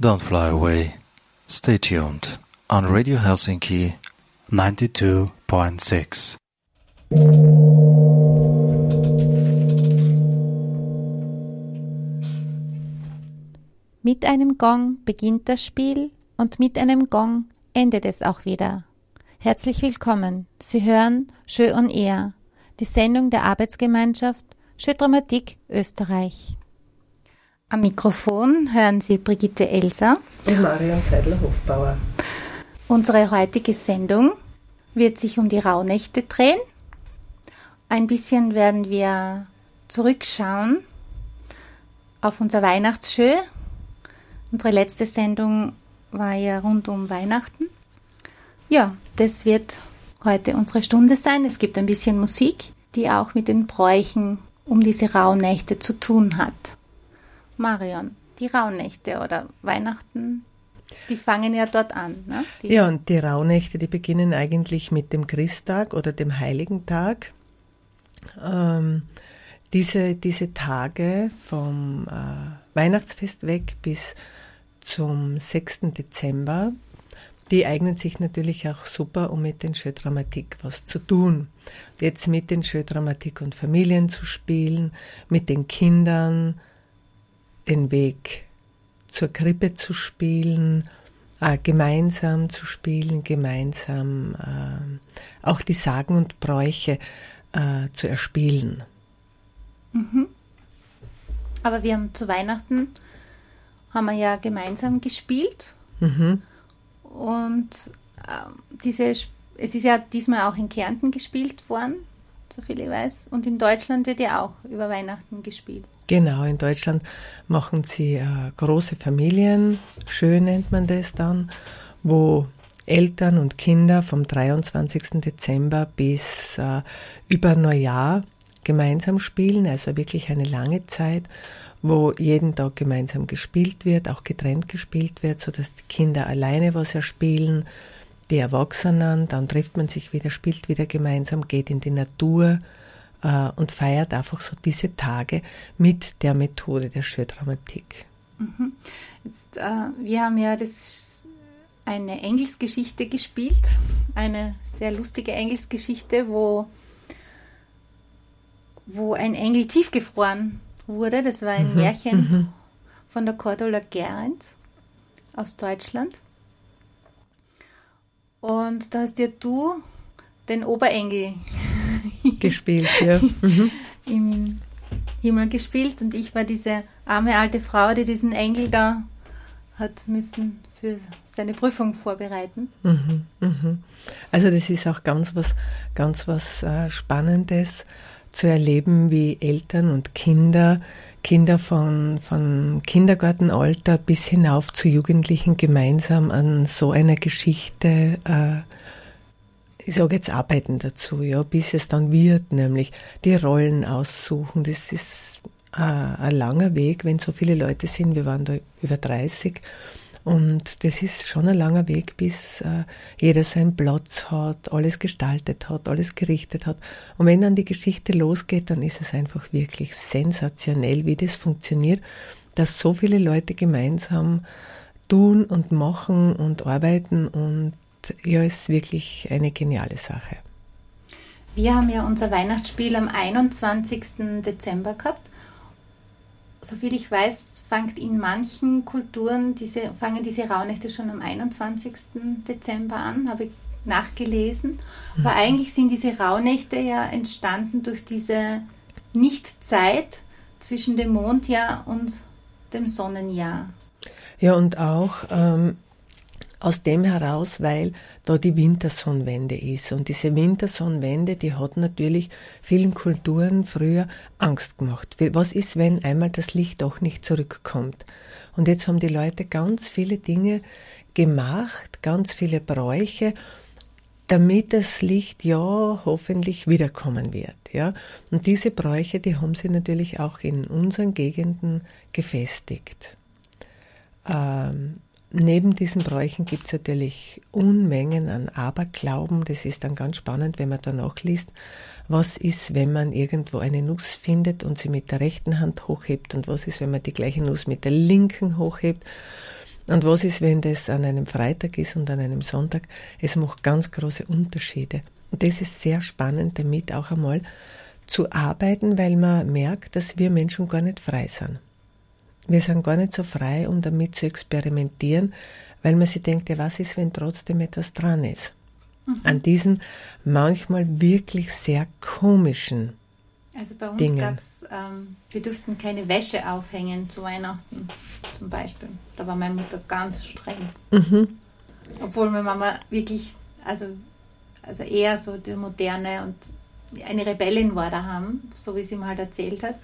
Don't fly away. Stay tuned on Radio Helsinki 92.6. Mit einem Gong beginnt das Spiel und mit einem Gong endet es auch wieder. Herzlich willkommen. Sie hören Jeu on Air, die Sendung der Arbeitsgemeinschaft Jeu Dramatik Österreich. Am Mikrofon hören Sie Brigitte Elser und Marion Seidler-Hofbauer. Unsere heutige Sendung wird sich um die Rauhnächte drehen. Ein bisschen werden wir zurückschauen auf unser Weihnachtsschö. Unsere letzte Sendung war ja rund um Weihnachten. Ja, das wird heute unsere Stunde sein. Es gibt ein bisschen Musik, die auch mit den Bräuchen um diese Rauhnächte zu tun hat. Marion, die Rauhnächte oder Weihnachten, die fangen ja dort an. Ne? ja, und die Rauhnächte, die beginnen eigentlich mit dem Christtag oder dem Heiligen Tag. Ähm, diese, diese Tage vom äh, Weihnachtsfest weg bis zum 6. Dezember, die eignen sich natürlich auch super, um mit den Schödramatik was zu tun. Jetzt mit den Schödramatik und Familien zu spielen, mit den Kindern, den Weg zur Krippe zu spielen, äh, gemeinsam zu spielen, gemeinsam äh, auch die Sagen und Bräuche äh, zu erspielen. Mhm. Aber wir haben zu Weihnachten haben wir ja gemeinsam gespielt mhm. und diese es ist ja diesmal auch in Kärnten gespielt worden, so viel ich weiß, und in Deutschland wird ja auch über Weihnachten gespielt. Genau, in Deutschland machen sie äh, große Familien, schön nennt man das dann, wo Eltern und Kinder vom 23. Dezember bis äh, über Neujahr gemeinsam spielen, also wirklich eine lange Zeit, wo jeden Tag gemeinsam gespielt wird, auch getrennt gespielt wird, so dass die Kinder alleine was erspielen, die Erwachsenen, dann trifft man sich wieder, spielt wieder gemeinsam, geht in die Natur, äh, und feiert einfach so diese Tage mit der Methode der Schödramatik. Mhm. Jetzt, äh, wir haben ja das eine Engelsgeschichte gespielt, eine sehr lustige Engelsgeschichte, wo, wo ein Engel tiefgefroren wurde. Das war ein mhm. Märchen mhm. von der Cordula Gerend aus Deutschland. Und da hast ja du den Oberengel gespielt, ja. Mhm. Im Himmel gespielt und ich war diese arme alte Frau, die diesen Engel da hat müssen für seine Prüfung vorbereiten. Mhm, mhm. Also das ist auch ganz was, ganz was äh, Spannendes zu erleben, wie Eltern und Kinder, Kinder von, von Kindergartenalter bis hinauf zu Jugendlichen gemeinsam an so einer Geschichte äh, ich sage jetzt arbeiten dazu, ja, bis es dann wird, nämlich die Rollen aussuchen. Das ist äh, ein langer Weg, wenn so viele Leute sind. Wir waren da über 30 und das ist schon ein langer Weg, bis äh, jeder seinen Platz hat, alles gestaltet hat, alles gerichtet hat. Und wenn dann die Geschichte losgeht, dann ist es einfach wirklich sensationell, wie das funktioniert, dass so viele Leute gemeinsam tun und machen und arbeiten und ja, ist wirklich eine geniale Sache. Wir haben ja unser Weihnachtsspiel am 21. Dezember gehabt. Soviel ich weiß, fängt in manchen Kulturen diese, fangen diese Rauhnächte schon am 21. Dezember an, habe ich nachgelesen. Mhm. Aber eigentlich sind diese Rauhnächte ja entstanden durch diese Nichtzeit zwischen dem Mondjahr und dem Sonnenjahr. Ja, und auch ähm, aus dem heraus, weil da die Wintersonnenwende ist. Und diese Wintersonnenwende, die hat natürlich vielen Kulturen früher Angst gemacht. Was ist, wenn einmal das Licht doch nicht zurückkommt? Und jetzt haben die Leute ganz viele Dinge gemacht, ganz viele Bräuche, damit das Licht ja hoffentlich wiederkommen wird, ja. Und diese Bräuche, die haben sie natürlich auch in unseren Gegenden gefestigt. Ähm, Neben diesen Bräuchen gibt es natürlich Unmengen an Aberglauben. Das ist dann ganz spannend, wenn man danach liest, was ist, wenn man irgendwo eine Nuss findet und sie mit der rechten Hand hochhebt und was ist, wenn man die gleiche Nuss mit der linken hochhebt. Und was ist, wenn das an einem Freitag ist und an einem Sonntag? Es macht ganz große Unterschiede. Und das ist sehr spannend, damit auch einmal zu arbeiten, weil man merkt, dass wir Menschen gar nicht frei sind. Wir sind gar nicht so frei, um damit zu experimentieren, weil man sich denkt, ja, was ist, wenn trotzdem etwas dran ist? Mhm. An diesen manchmal wirklich sehr komischen also bei uns gab es, ähm, wir durften keine Wäsche aufhängen zu Weihnachten zum Beispiel. Da war meine Mutter ganz streng. Mhm. Obwohl meine Mama wirklich, also, also eher so die moderne und eine Rebellin war daheim, so wie sie mir halt erzählt hat.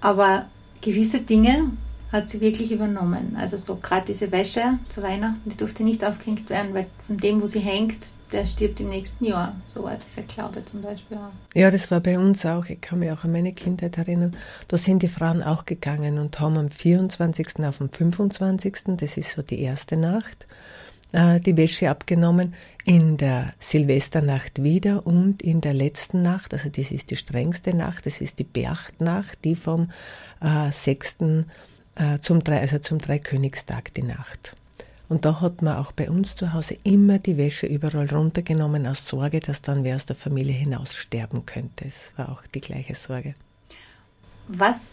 Aber gewisse Dinge hat sie wirklich übernommen. Also so gerade diese Wäsche zu Weihnachten, die durfte nicht aufgehängt werden, weil von dem, wo sie hängt, der stirbt im nächsten Jahr. So war dieser Glaube zum Beispiel. Ja, das war bei uns auch. Ich kann mich auch an meine Kindheit erinnern. Da sind die Frauen auch gegangen und haben am 24. auf dem 25., das ist so die erste Nacht, äh, die Wäsche abgenommen. In der Silvesternacht wieder und in der letzten Nacht, also das ist die strengste Nacht, das ist die Berchtnacht, die vom äh, 6 äh, zum, also zum Dreikönigstag die Nacht. Und da hat man auch bei uns zu Hause immer die Wäsche überall runtergenommen aus Sorge, dass dann wer aus der Familie hinaus sterben könnte. Es war auch die gleiche Sorge. Was,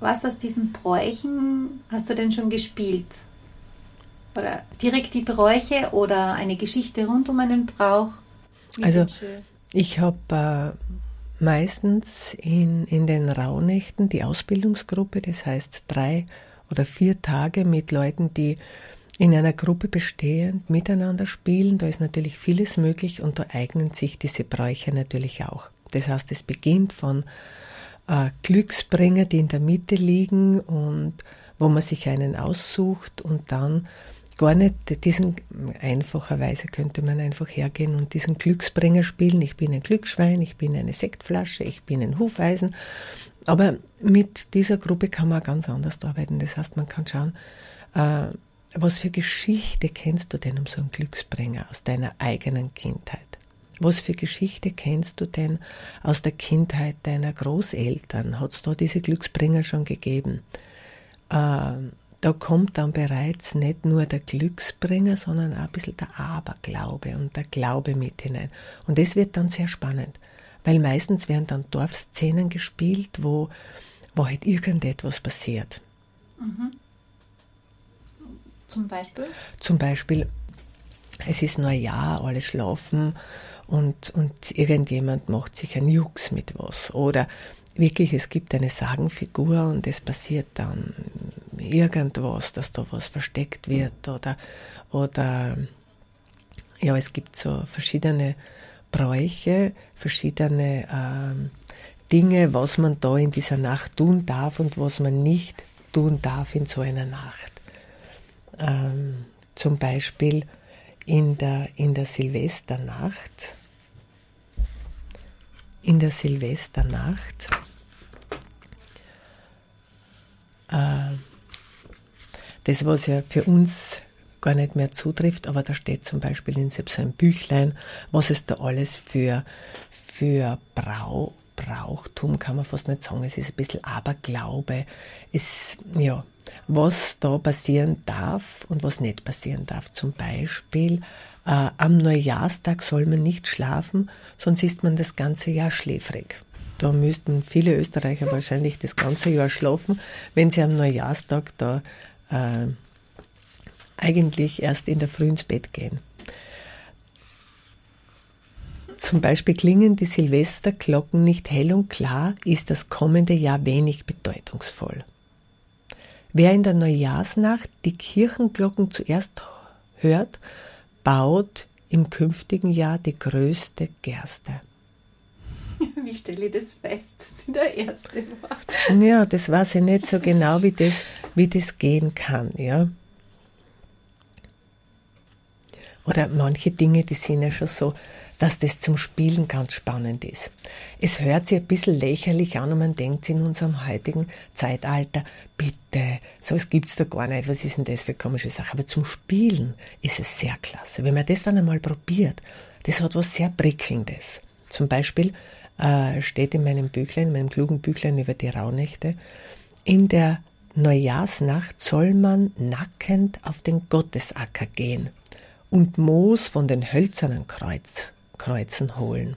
was aus diesen Bräuchen hast du denn schon gespielt? Oder direkt die Bräuche oder eine Geschichte rund um einen Brauch? Wie also ich habe äh, meistens in, in den Rauhnächten die Ausbildungsgruppe, das heißt drei oder vier Tage mit Leuten, die in einer Gruppe bestehend miteinander spielen. Da ist natürlich vieles möglich und da eignen sich diese Bräuche natürlich auch. Das heißt, es beginnt von äh, Glücksbringer, die in der Mitte liegen und wo man sich einen aussucht und dann gar nicht diesen, einfacherweise könnte man einfach hergehen und diesen Glücksbringer spielen. Ich bin ein Glücksschwein, ich bin eine Sektflasche, ich bin ein Hufeisen. Aber mit dieser Gruppe kann man ganz anders arbeiten. Das heißt, man kann schauen, äh, was für Geschichte kennst du denn um so einen Glücksbringer aus deiner eigenen Kindheit? Was für Geschichte kennst du denn aus der Kindheit deiner Großeltern? Hat es da diese Glücksbringer schon gegeben? Ähm, da kommt dann bereits nicht nur der Glücksbringer, sondern auch ein bisschen der Aberglaube und der Glaube mit hinein. Und das wird dann sehr spannend, weil meistens werden dann Dorfszenen gespielt, wo, wo halt irgendetwas passiert. Mhm. Zum Beispiel? Zum Beispiel, es ist Neujahr, alle schlafen und, und irgendjemand macht sich ein Jux mit was. Oder wirklich, es gibt eine Sagenfigur und es passiert dann irgendwas, dass da was versteckt wird oder, oder ja, es gibt so verschiedene Bräuche, verschiedene ähm, Dinge, was man da in dieser Nacht tun darf und was man nicht tun darf in so einer Nacht. Ähm, zum Beispiel in der, in der Silvesternacht. In der Silvesternacht äh, das, was ja für uns gar nicht mehr zutrifft, aber da steht zum Beispiel in so einem Büchlein, was es da alles für, für Brau, Brauchtum, kann man fast nicht sagen, es ist ein bisschen Aberglaube, ist, ja, was da passieren darf und was nicht passieren darf. Zum Beispiel, äh, am Neujahrstag soll man nicht schlafen, sonst ist man das ganze Jahr schläfrig. Da müssten viele Österreicher wahrscheinlich das ganze Jahr schlafen, wenn sie am Neujahrstag da äh, eigentlich erst in der Früh ins Bett gehen. Zum Beispiel klingen die Silvesterglocken nicht hell und klar, ist das kommende Jahr wenig bedeutungsvoll. Wer in der Neujahrsnacht die Kirchenglocken zuerst hört, baut im künftigen Jahr die größte Gerste. Wie stelle ich das fest, dass ich der Erste war? Ja, das weiß ich nicht so genau, wie das, wie das gehen kann, ja. Oder manche Dinge, die sind ja schon so, dass das zum Spielen ganz spannend ist. Es hört sich ein bisschen lächerlich an und man denkt in unserem heutigen Zeitalter, bitte, so was gibt's da gar nicht, was ist denn das für komische Sache? Aber zum Spielen ist es sehr klasse. Wenn man das dann einmal probiert, das hat was sehr Prickelndes. Zum Beispiel äh, steht in meinem Büchlein, meinem klugen Büchlein über die Rauhnächte, in der Neujahrsnacht soll man nackend auf den Gottesacker gehen und Moos von den hölzernen Kreuz, Kreuzen holen.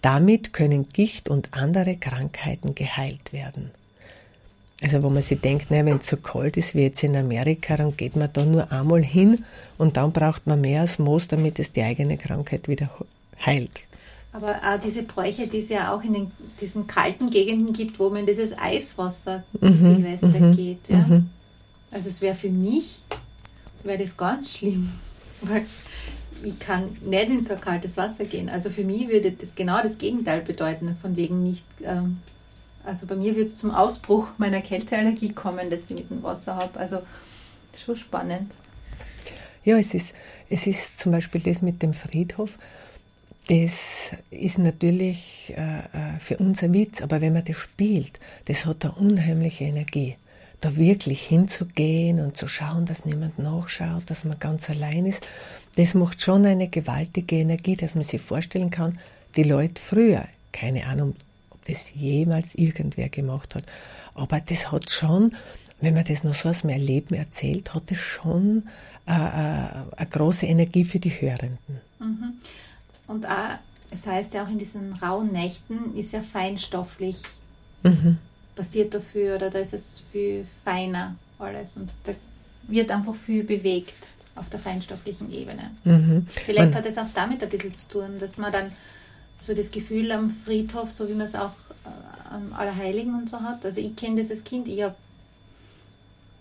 Damit können Gicht und andere Krankheiten geheilt werden. Also wo man sich denkt, ne, wenn es so kalt ist wie jetzt in Amerika, dann geht man da nur einmal hin und dann braucht man mehr als Moos, damit es die eigene Krankheit wieder heilt. Aber auch diese Bräuche, die es ja auch in den, diesen kalten Gegenden gibt, wo man dieses Eiswasser mhm, zu Silvester mhm, geht. Ja? Mhm. Also es wäre für mich, wäre das ganz schlimm, weil ich kann nicht in so kaltes Wasser gehen. Also für mich würde das genau das Gegenteil bedeuten, von wegen nicht ähm, also bei mir wird es zum Ausbruch meiner Kälteallergie kommen, dass ich mit dem Wasser habe. Also schon spannend. Ja, es ist, es ist zum Beispiel das mit dem Friedhof. Das ist natürlich äh, äh für uns ein Witz, aber wenn man das spielt, das hat eine unheimliche Energie. Da wirklich hinzugehen und zu schauen, dass niemand nachschaut, dass man ganz allein ist, das macht schon eine gewaltige Energie, dass man sich vorstellen kann, die Leute früher, keine Ahnung, das jemals irgendwer gemacht hat. Aber das hat schon, wenn man das noch so aus meinem Leben erzählt, hat es schon äh, äh, eine große Energie für die Hörenden. Mhm. Und auch, es heißt ja auch in diesen rauen Nächten ist ja feinstofflich mhm. passiert dafür oder da ist es viel feiner alles und da wird einfach viel bewegt auf der feinstofflichen Ebene. Mhm. Vielleicht man, hat es auch damit ein bisschen zu tun, dass man dann so das Gefühl am Friedhof, so wie man es auch äh, am Allerheiligen und so hat. Also ich kenne das als Kind, ich habe,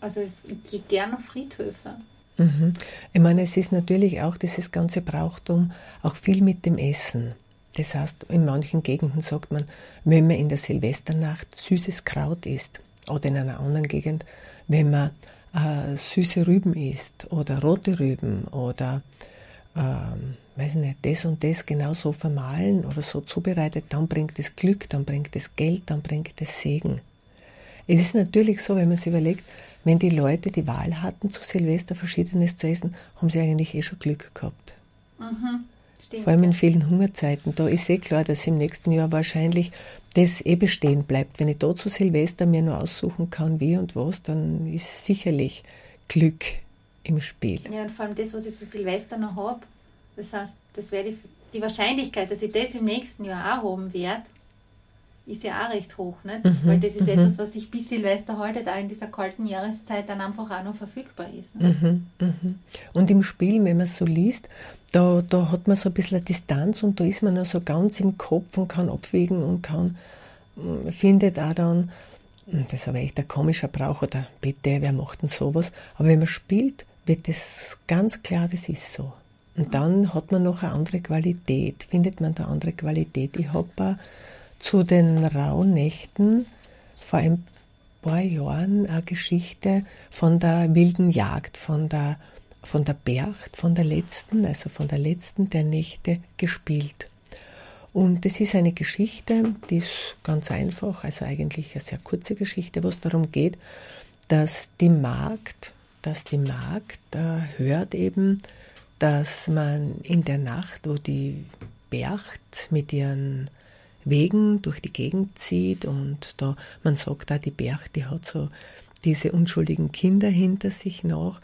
also ich gehe gerne auf Friedhöfe. Mhm. Ich meine, es ist natürlich auch dieses ganze Brauchtum auch viel mit dem Essen. Das heißt, in manchen Gegenden sagt man, wenn man in der Silvesternacht süßes Kraut isst, oder in einer anderen Gegend, wenn man äh, süße Rüben isst oder rote Rüben oder ähm, weiß nicht, das und das genau so vermahlen oder so zubereitet, dann bringt es Glück, dann bringt es Geld, dann bringt es Segen. Es ist natürlich so, wenn man sich überlegt, wenn die Leute die Wahl hatten, zu Silvester Verschiedenes zu essen, haben sie eigentlich eh schon Glück gehabt. Mhm, stimmt, Vor allem in vielen Hungerzeiten. Da ist eh klar, dass im nächsten Jahr wahrscheinlich das eh bestehen bleibt. Wenn ich da zu Silvester mir nur aussuchen kann, wie und was, dann ist sicherlich Glück im Spiel. Ja, und vor allem das, was ich zu Silvester noch habe, das heißt, das wäre die, die Wahrscheinlichkeit, dass ich das im nächsten Jahr auch haben werde, ist ja auch recht hoch, nicht? Mhm, weil das ist mhm. etwas, was sich bis Silvester heute, da in dieser kalten Jahreszeit dann einfach auch noch verfügbar ist. Mhm, mhm, und im Spiel, wenn man es so liest, da, da hat man so ein bisschen eine Distanz und da ist man noch so ganz im Kopf und kann abwägen und kann, mm, findet auch dann, hm, das ist aber echt ein komischer Brauch oder bitte, wer macht denn sowas? Aber wenn man spielt, wird es ganz klar, das ist so. Und dann hat man noch eine andere Qualität, findet man da andere Qualität. Ich habe zu den rauen Nächten vor ein paar Jahren eine Geschichte von der wilden Jagd, von der, von der Bercht, von der letzten, also von der letzten der Nächte gespielt. Und das ist eine Geschichte, die ist ganz einfach, also eigentlich eine sehr kurze Geschichte, wo es darum geht, dass die Magd, dass die Magd äh, hört eben, dass man in der Nacht, wo die Bercht mit ihren Wegen durch die Gegend zieht und da, man sagt da, die Bercht, die hat so diese unschuldigen Kinder hinter sich noch.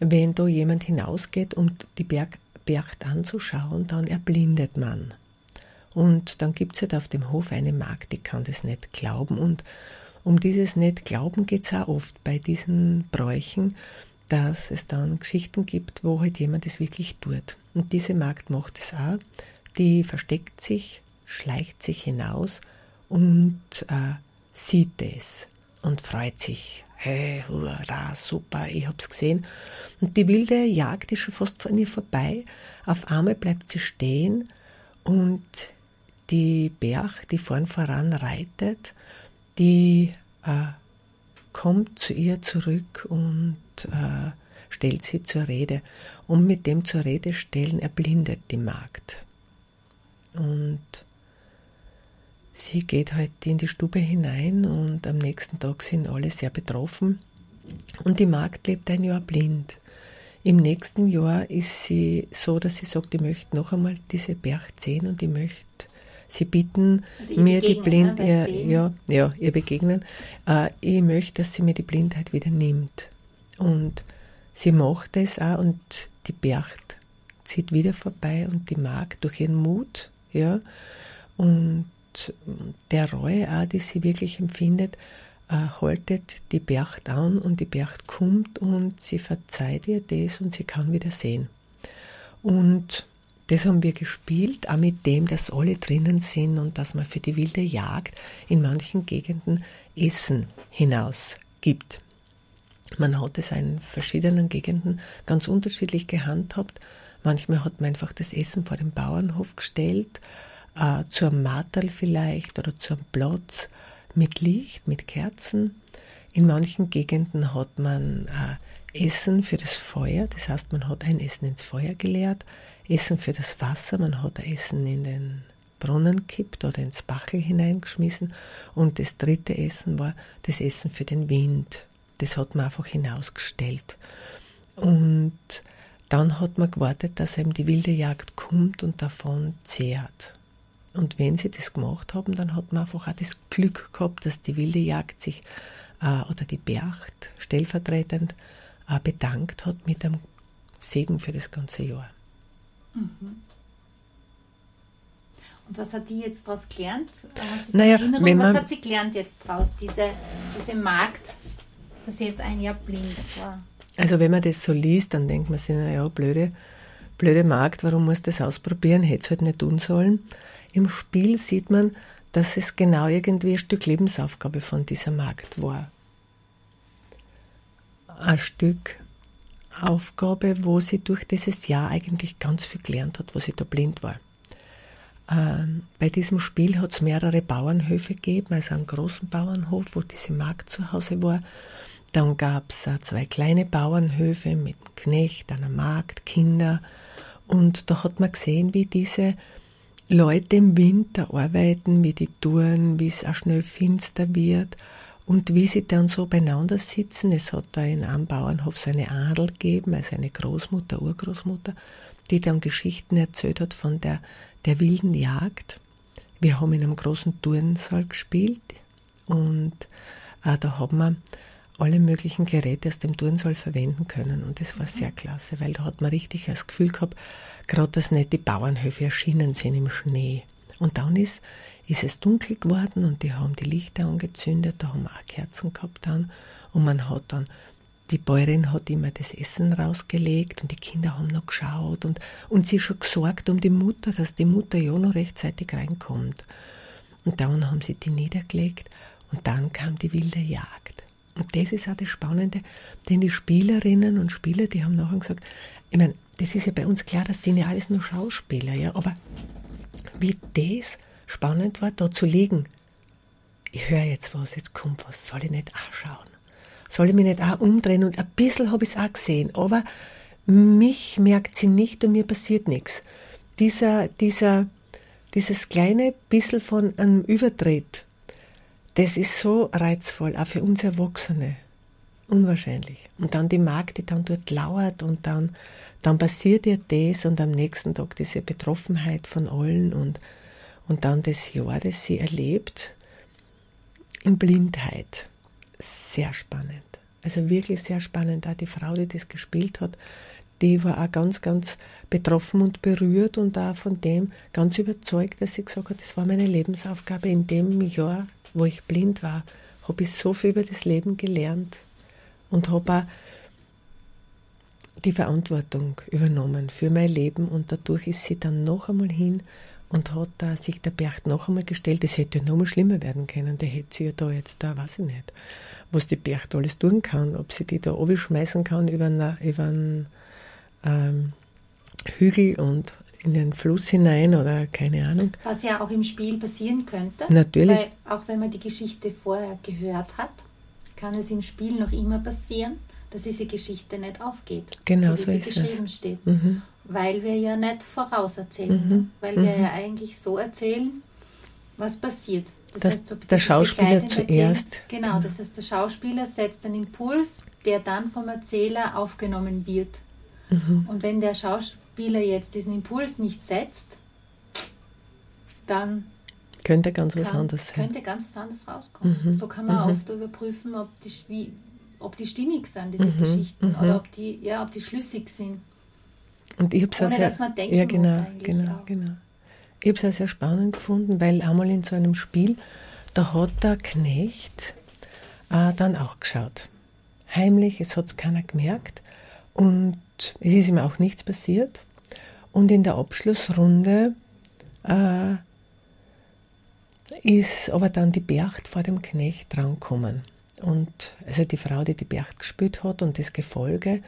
Wenn da jemand hinausgeht, um die Berg, Bercht anzuschauen, dann erblindet man. Und dann gibt es halt auf dem Hof eine Magd, die kann das nicht glauben. Und um dieses nicht glauben geht es auch oft bei diesen Bräuchen, dass es dann Geschichten gibt, wo halt jemand es wirklich tut. Und diese Magd macht es auch. Die versteckt sich, schleicht sich hinaus und äh, sieht es und freut sich. Hey, hurra, super, ich hab's gesehen. Und die wilde Jagd ist schon fast an ihr vorbei. Auf einmal bleibt sie stehen und die Berg, die vorn voran reitet, die äh, kommt zu ihr zurück und äh, stellt sie zur Rede. Und mit dem zur Rede stellen erblindet die Magd. Und sie geht halt in die Stube hinein und am nächsten Tag sind alle sehr betroffen. Und die Magd lebt ein Jahr blind. Im nächsten Jahr ist sie so, dass sie sagt, ich möchte noch einmal diese Berg sehen und ich möchte sie bitten Also mir die begegnen, Blind, ne, ja, ja, ja, ihr begegnen. Äh, ich möchte, dass sie mir die Blindheit wieder nimmt. Und sie macht es auch und die Bercht zieht wieder vorbei und die mag durch ihren Mut, ja, und der Reue auch, die sie wirklich empfindet, äh, haltet die Bercht an und die Bercht kommt und sie verzeiht ihr das und sie kann wieder sehen. Und das haben wir gespielt, auch mit dem, dass alle drinnen sind und dass man für die wilde Jagd in manchen Gegenden Essen hinaus gibt. Man hat es in verschiedenen Gegenden ganz unterschiedlich gehandhabt. Manchmal hat man einfach das Essen vor den Bauernhof gestellt, äh, zu einem Marterl vielleicht oder zu einem Platz mit Licht, mit Kerzen. In manchen Gegenden hat man äh, Essen für das Feuer, das heißt, man hat ein Essen ins Feuer geleert, Essen für das Wasser, man hat Essen in den Brunnen kippt oder ins Bachel hineingeschmissen und das dritte Essen war das Essen für den Wind. Das hat man einfach hinausgestellt. Und dann hat man gewartet, dass eben die wilde Jagd kommt und davon zehrt. Und wenn sie das gemacht haben, dann hat man einfach auch das Glück gehabt, dass die wilde Jagd sich äh, oder die Bercht stellvertretend äh, bedankt hat mit einem Segen für das ganze Jahr. Und was hat die jetzt daraus gelernt? Du Naja, Erinnerung? was hat sie gelernt jetzt daraus, diese, diese Magd, dass sie jetzt ein Jahr blind war? Also wenn man das so liest, dann denkt man sich, naja, blöde, blöde Magd, warum muss das ausprobieren? Hätte es halt nicht tun sollen. Im Spiel sieht man, dass es genau irgendwie ein Stück Lebensaufgabe von dieser Magd war. Ein Stück Aufgabe, wo sie durch dieses Jahr eigentlich ganz viel gelernt hat, wo sie da blind war. Ähm, bei diesem Spiel hat es mehrere Bauernhöfe gegeben, also einen großen Bauernhof, wo diese Magd zu Hause war. Dann gab es zwei kleine Bauernhöfe mit einem Knecht, einer Magd, Kinder. Und da hat man gesehen, wie diese Leute im Winter arbeiten, wie die tun, wie es auch schnell finster wird und wie sie dann so beieinander sitzen. Es hat da in einem Bauernhof so eine Adel gegeben, also eine Großmutter, Urgroßmutter, die dann Geschichten erzählt hat von der, der wilden Jagd. Wir haben in einem großen Turnsaal gespielt und äh, da haben wir alle möglichen Geräte aus dem Turnsaal verwenden können. Und das war sehr klasse, weil da hat man richtig das Gefühl gehabt, gerade dass nicht die Bauernhöfe erschienen sind im Schnee. Und dann ist, ist es dunkel geworden und die haben die Lichter angezündet, da haben wir auch Kerzen gehabt dann. Und man hat dann, die Bäuerin hat immer das Essen rausgelegt und die Kinder haben noch geschaut und, und sie schon gesorgt um die Mutter, dass die Mutter ja noch rechtzeitig reinkommt. Und dann haben sie die niedergelegt und dann kam die wilde Jagd. Und das ist auch das Spannende, denn die Spielerinnen und Spieler, die haben nachher gesagt, ich meine, das ist ja bei uns klar, das sind ja alles nur Schauspieler, ja, aber wie das spannend war, da zu liegen. Ich höre jetzt was, jetzt kommt was, soll ich nicht auch schauen? Soll ich mich nicht auch umdrehen? Und ein bisschen habe ich es auch gesehen, aber mich merkt sie nicht und mir passiert nichts. Dieser, dieser, dieses kleine bisschen von einem Übertritt, das ist so reizvoll, auch für uns Erwachsene. Unwahrscheinlich. Und dann die Magd, die dann dort lauert und dann, dann passiert ihr das und am nächsten Tag diese Betroffenheit von allen und, und dann das Jahr, das sie erlebt, in Blindheit. Sehr spannend. Also wirklich sehr spannend. Auch die Frau, die das gespielt hat, die war auch ganz, ganz betroffen und berührt und auch von dem ganz überzeugt, dass sie gesagt hat, das war meine Lebensaufgabe. In dem Jahr, wo ich blind war, habe ich so viel über das Leben gelernt und habe auch die Verantwortung übernommen für mein Leben und dadurch ist sie dann noch einmal hin und hat da sich der Bercht noch einmal gestellt. Das hätte ja noch mal schlimmer werden können. Der hätte sie ja da jetzt da, weiß ich nicht, was die Bercht alles tun kann, ob sie die da schmeißen kann über einen, über einen ähm, Hügel und in den Fluss hinein oder keine Ahnung. Was ja auch im Spiel passieren könnte. Natürlich. Weil auch wenn man die Geschichte vorher gehört hat, kann es im Spiel noch immer passieren, dass diese Geschichte nicht aufgeht. Genau so, so wie ist sie es. geschrieben steht. Mhm. Weil wir ja nicht vorauserzählen. Mhm. Weil wir ja eigentlich so erzählen, was passiert. Dass so der Schauspieler zuerst- Genau, das heißt, der Schauspieler setzt einen Impuls, der dann vom Erzähler aufgenommen wird. Mhm. Und wenn der Schauspieler jetzt diesen Impuls nicht setzt, dann Könnte ganz was anderes sein. Könnte ganz was anderes rauskommen. Mhm. So kann man mhm. oft überprüfen, ob die, wie, ob die stimmig sind, diese mhm. Geschichten, mhm. oder ob die, ja, ob die schlüssig sind. Und ich habe es Ohne, dass man denken ja, genau, genau, auch. genau. Ich habe es auch sehr spannend gefunden, weil einmal in so einem Spiel, da hat der Knecht äh, dann auch geschaut. Heimlich, es hat es keiner gemerkt und es ist ihm auch nichts passiert. Und in der Abschlussrunde äh, ist aber dann die Bercht vor dem Knecht drankommen. Und also die Frau, die die Bercht gespielt hat und das Gefolge,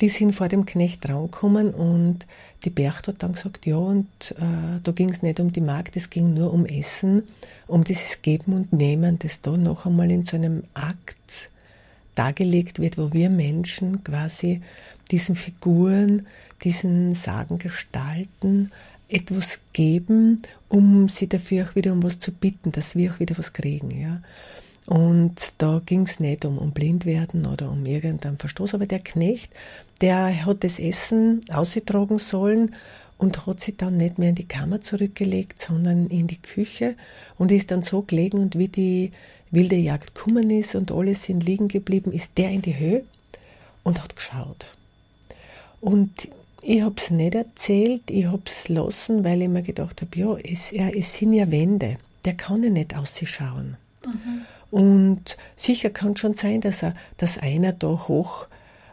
die sind vor dem Knecht drankommen und die Bercht hat dann gesagt, ja, und äh, da ging es nicht um die Magd, es ging nur um Essen, um dieses Geben und Nehmen, das da noch einmal in so einem Akt dargelegt wird, wo wir Menschen quasi diesen Figuren, diesen Sagen gestalten, etwas geben, um sie dafür auch wieder um was zu bitten, dass wir auch wieder was kriegen. Ja. Und da ging es nicht um, um blind werden oder um irgendeinen Verstoß, aber der Knecht, der hat das Essen ausgetragen sollen und hat sich dann nicht mehr in die Kammer zurückgelegt, sondern in die Küche und ist dann so gelegen und wie die wilde Jagd gekommen ist und alle sind liegen geblieben, ist der in die Höhe und hat geschaut. Und ich habe es nicht erzählt, ich habe es lassen, weil ich mir gedacht habe, ja, es, ja, es sind ja Wände, der kann ja nicht ausschauen. Mhm. Und sicher kann schon sein, dass, er, dass einer da hoch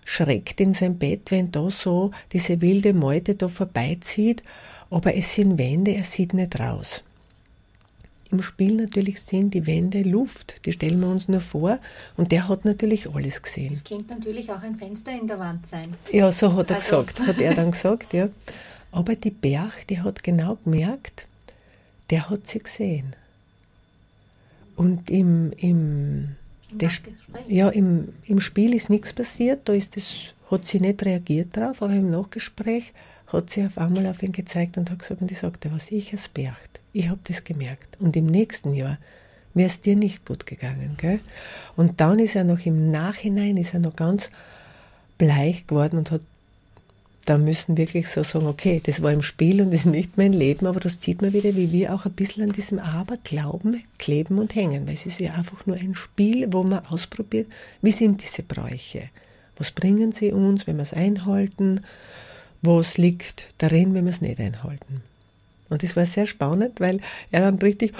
schreckt in sein Bett, wenn da so diese wilde Meute da vorbeizieht, aber es sind Wände, er sieht nicht raus. Im Spiel natürlich sind die Wände Luft, die stellen wir uns nur vor und der hat natürlich alles gesehen. Es könnte natürlich auch ein Fenster in der Wand sein. Ja, so hat er also. gesagt, hat er dann gesagt, ja. Aber die Berg, die hat genau gemerkt, der hat sie gesehen. Und im, im, das, ja, im, im Spiel ist nichts passiert, da ist das, hat sie nicht reagiert drauf, aber im Nachgespräch hat sie auf einmal auf ihn gezeigt und hat gesagt, und ich sagte, was ich als Bercht ich habe das gemerkt. Und im nächsten Jahr wäre es dir nicht gut gegangen. Gell? Und dann ist er noch im Nachhinein, ist er noch ganz bleich geworden und hat da müssen wirklich so sagen, okay, das war im Spiel und das ist nicht mein Leben, aber das sieht man wieder, wie wir auch ein bisschen an diesem Aberglauben kleben und hängen, weil es ist ja einfach nur ein Spiel, wo man ausprobiert, wie sind diese Bräuche? Was bringen sie uns, wenn wir es einhalten? Was liegt darin, wenn wir es nicht einhalten? Und das war sehr spannend, weil er dann richtig,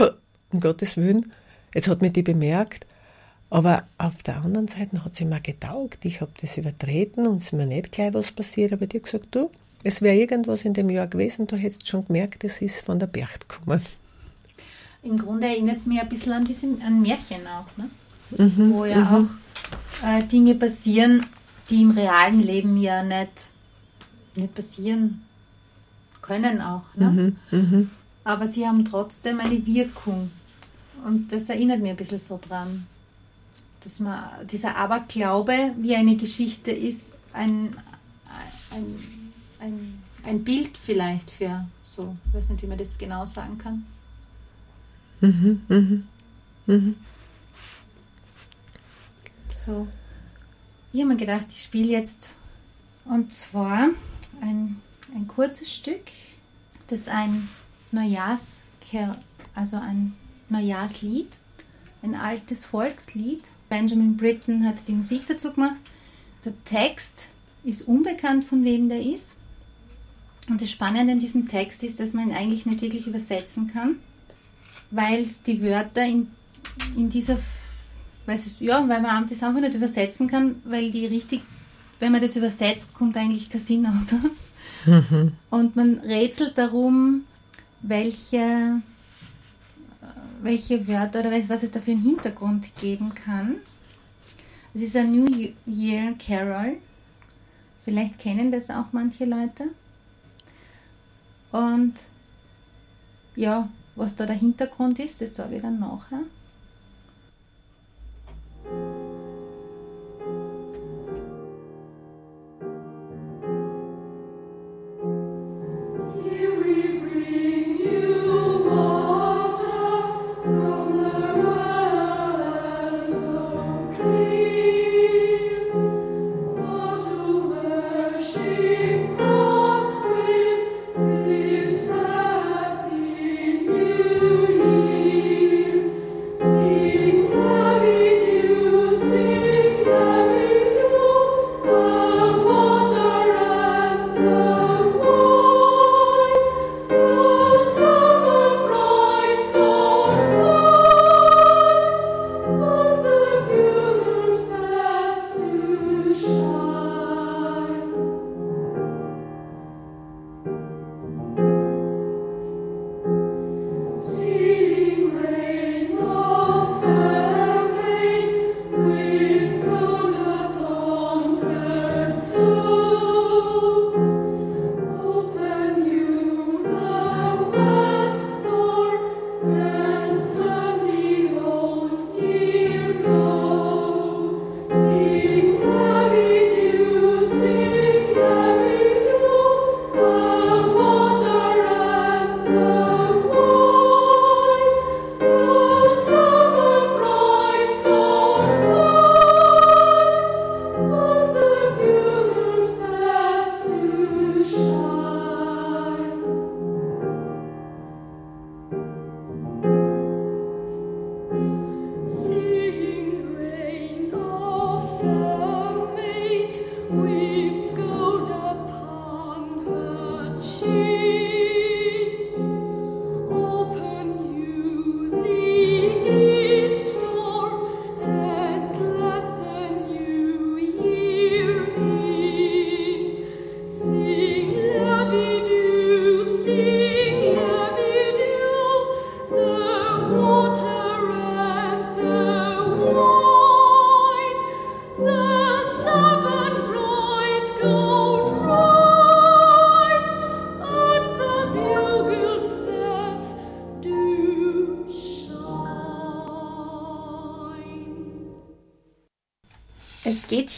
um Gottes Willen, jetzt hat mich die bemerkt, aber auf der anderen Seite hat sie mir getaugt. Ich habe das übertreten und es ist mir nicht gleich was passiert, aber die hat gesagt, du, es wäre irgendwas in dem Jahr gewesen, du hättest schon gemerkt, es ist von der Bercht gekommen. Im Grunde erinnert es mich ein bisschen an, diesem, an Märchen auch, ne? Mhm, wo ja mhm. auch äh, Dinge passieren, die im realen Leben ja nicht, nicht passieren können auch. Ne? Mhm, mh. Aber sie haben trotzdem eine Wirkung. Und das erinnert mich ein bisschen so dran. Dass man dieser Aberglaube, wie eine Geschichte ist, ein, ein, ein, ein Bild vielleicht für so, ich weiß nicht, wie man das genau sagen kann. Mhm, mhm, mhm. So. Ich habe mir gedacht, ich spiele jetzt und zwar ein ein kurzes Stück, das ein Neujahrs, also ein Neujahrslied, ein altes Volkslied. Benjamin Britten hat die Musik dazu gemacht. Der Text ist unbekannt, von wem der ist. Und das Spannende an diesem Text ist, dass man ihn eigentlich nicht wirklich übersetzen kann, weil es die Wörter in, in dieser, weil es, ja, weil man das einfach nicht übersetzen kann, weil die richtig, wenn man das übersetzt, kommt eigentlich kein Sinn raus. Mhm. Und man rätselt darum, welche, welche Wörter oder was es da für einen Hintergrund geben kann. Es ist ein New Year Carol. Vielleicht kennen das auch manche Leute. Und ja, was da der Hintergrund ist, das sage ich dann nachher.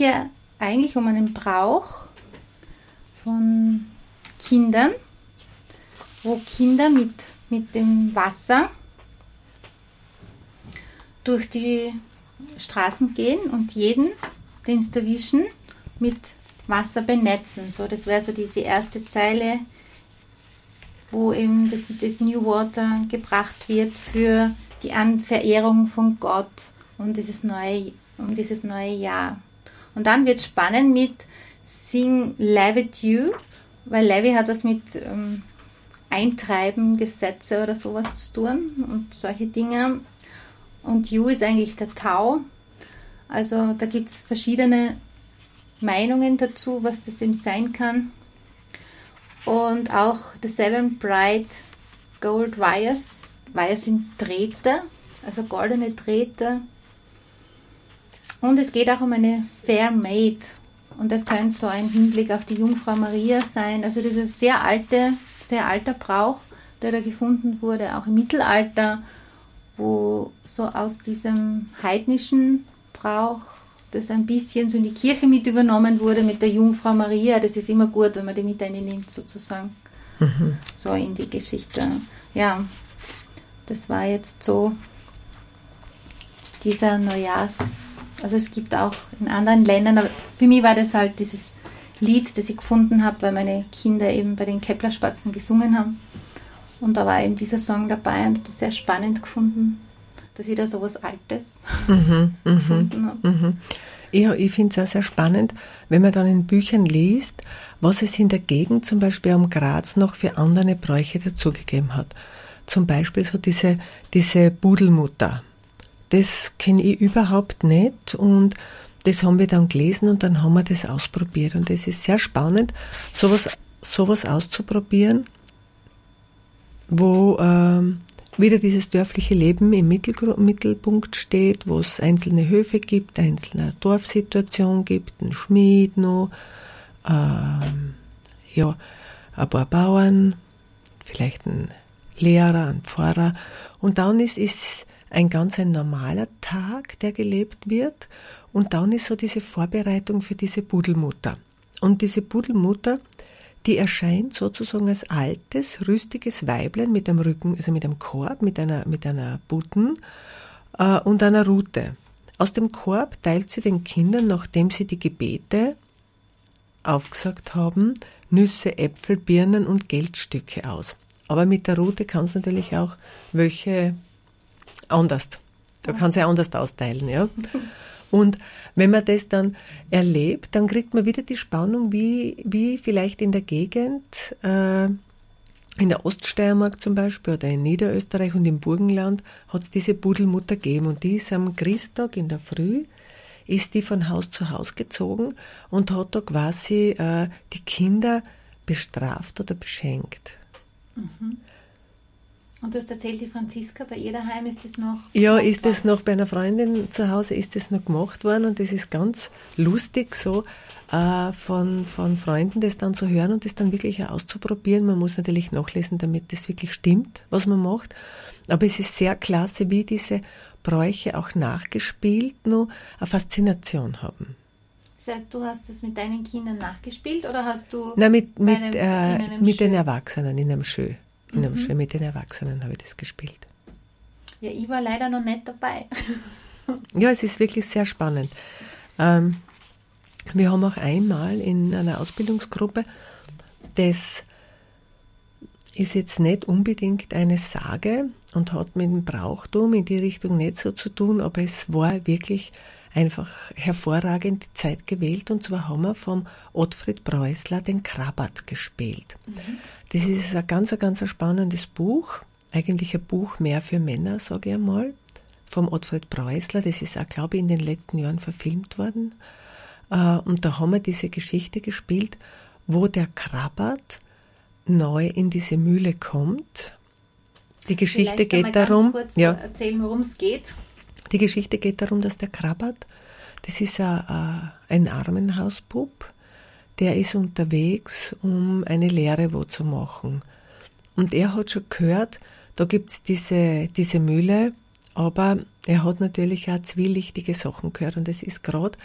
Hier eigentlich um einen Brauch von Kindern, wo Kinder mit, mit dem Wasser durch die Straßen gehen und jeden, den sie erwischen, mit Wasser benetzen. So, das wäre so diese erste Zeile, wo eben das, das New Water gebracht wird für die Verehrung von Gott und dieses neue, um dieses neue Jahr. Und dann wird spannend mit Sing Levit You, weil Levy hat was mit ähm, Eintreiben, Gesetze oder sowas zu tun und solche Dinge. Und You ist eigentlich der Tau. Also da gibt es verschiedene Meinungen dazu, was das eben sein kann. Und auch The Seven Bright Gold Wires. Wires sind Drähte, also goldene Drähte. Und es geht auch um eine Fair Maid. Und das könnte so ein Hinblick auf die Jungfrau Maria sein. Also das ist sehr alte, sehr alter Brauch, der da gefunden wurde, auch im Mittelalter, wo so aus diesem heidnischen Brauch das ein bisschen so in die Kirche mit übernommen wurde mit der Jungfrau Maria. Das ist immer gut, wenn man die mit einnimmt, sozusagen. Mhm. So in die Geschichte. Ja, das war jetzt so dieser Neujahrs. Also es gibt auch in anderen Ländern, aber für mich war das halt dieses Lied, das ich gefunden habe, weil meine Kinder eben bei den Kepler-Spatzen gesungen haben. Und da war eben dieser Song dabei und habe das sehr spannend gefunden dass ich da so was Altes mhm, mhm, gefunden habe. Mhm. Ich, ich finde es auch sehr spannend, wenn man dann in Büchern liest, was es in der Gegend zum Beispiel am Graz noch für andere Bräuche dazugegeben hat. Zum Beispiel so diese, diese Budelmutter. Das kenne ich überhaupt nicht und das haben wir dann gelesen und dann haben wir das ausprobiert. Und es ist sehr spannend, sowas, sowas auszuprobieren, wo ähm, wieder dieses dörfliche Leben im Mittelpunkt steht, wo es einzelne Höfe gibt, einzelne Dorfsituation gibt, ein Schmied noch, ähm, ja, ein paar Bauern, vielleicht ein Lehrer, ein Pfarrer. Und dann ist, ist ein ganz ein normaler Tag, der gelebt wird. Und dann ist so diese Vorbereitung für diese Budelmutter. Und diese Budelmutter, die erscheint sozusagen als altes, rüstiges Weiblein mit einem Rücken, also mit einem Korb, mit einer, mit einer Butten äh, und einer Rute. Aus dem Korb teilt sie den Kindern, nachdem sie die Gebete aufgesagt haben, Nüsse, Äpfel, Birnen und Geldstücke aus. Aber mit der Rute kann es natürlich auch welche anders. Da kann sie anders austeilen, ja. Und wenn man das dann erlebt, dann kriegt man wieder die Spannung, wie, wie vielleicht in der Gegend, äh, in der Oststeiermark zum Beispiel oder in Niederösterreich und im Burgenland hat es diese Budelmutter gegeben und die ist am Christtag in der Früh ist die von Haus zu Haus gezogen und hat da quasi äh, die Kinder bestraft oder beschenkt. Mhm. Und du hast erzählt, die Franziska, bei ihr daheim ist das noch. Ja, ist das noch bei einer Freundin zu Hause, ist das noch gemacht worden und das ist ganz lustig so äh, von, von Freunden das dann zu hören und das dann wirklich auszuprobieren. Man muss natürlich nachlesen, damit das wirklich stimmt, was man macht. Aber es ist sehr klasse, wie diese Bräuche auch nachgespielt noch eine Faszination haben. Das heißt, du hast das mit deinen Kindern nachgespielt oder hast du. Nein, mit, mit, äh, mit den Erwachsenen in einem Schö. In einem mhm. mit den Erwachsenen habe ich das gespielt. Ja, ich war leider noch nicht dabei. ja, es ist wirklich sehr spannend. Ähm, wir haben auch einmal in einer Ausbildungsgruppe, das ist jetzt nicht unbedingt eine Sage und hat mit dem Brauchtum in die Richtung nicht so zu tun, aber es war wirklich einfach hervorragend die Zeit gewählt. Und zwar haben wir vom Ottfried Preußler den Krabat gespielt. Mhm. Das ist ein ganz, ganz spannendes Buch. Eigentlich ein Buch mehr für Männer, sage ich einmal. Vom Ottfried Preußler. Das ist auch, glaube ich, in den letzten Jahren verfilmt worden. Äh, und da haben wir diese Geschichte gespielt, wo der Krabat neu in diese Mühle kommt. Die Geschichte Vielleicht geht darum. Kurz ja. erzählen, worum es geht. Die Geschichte geht darum, dass der Krabat, das ist ein, ein Armenhausbub, der ist unterwegs, um eine Lehre wo zu machen. Und er hat schon gehört, da gibt's diese, diese Mühle, aber er hat natürlich auch zwielichtige Sachen gehört und es ist gerade,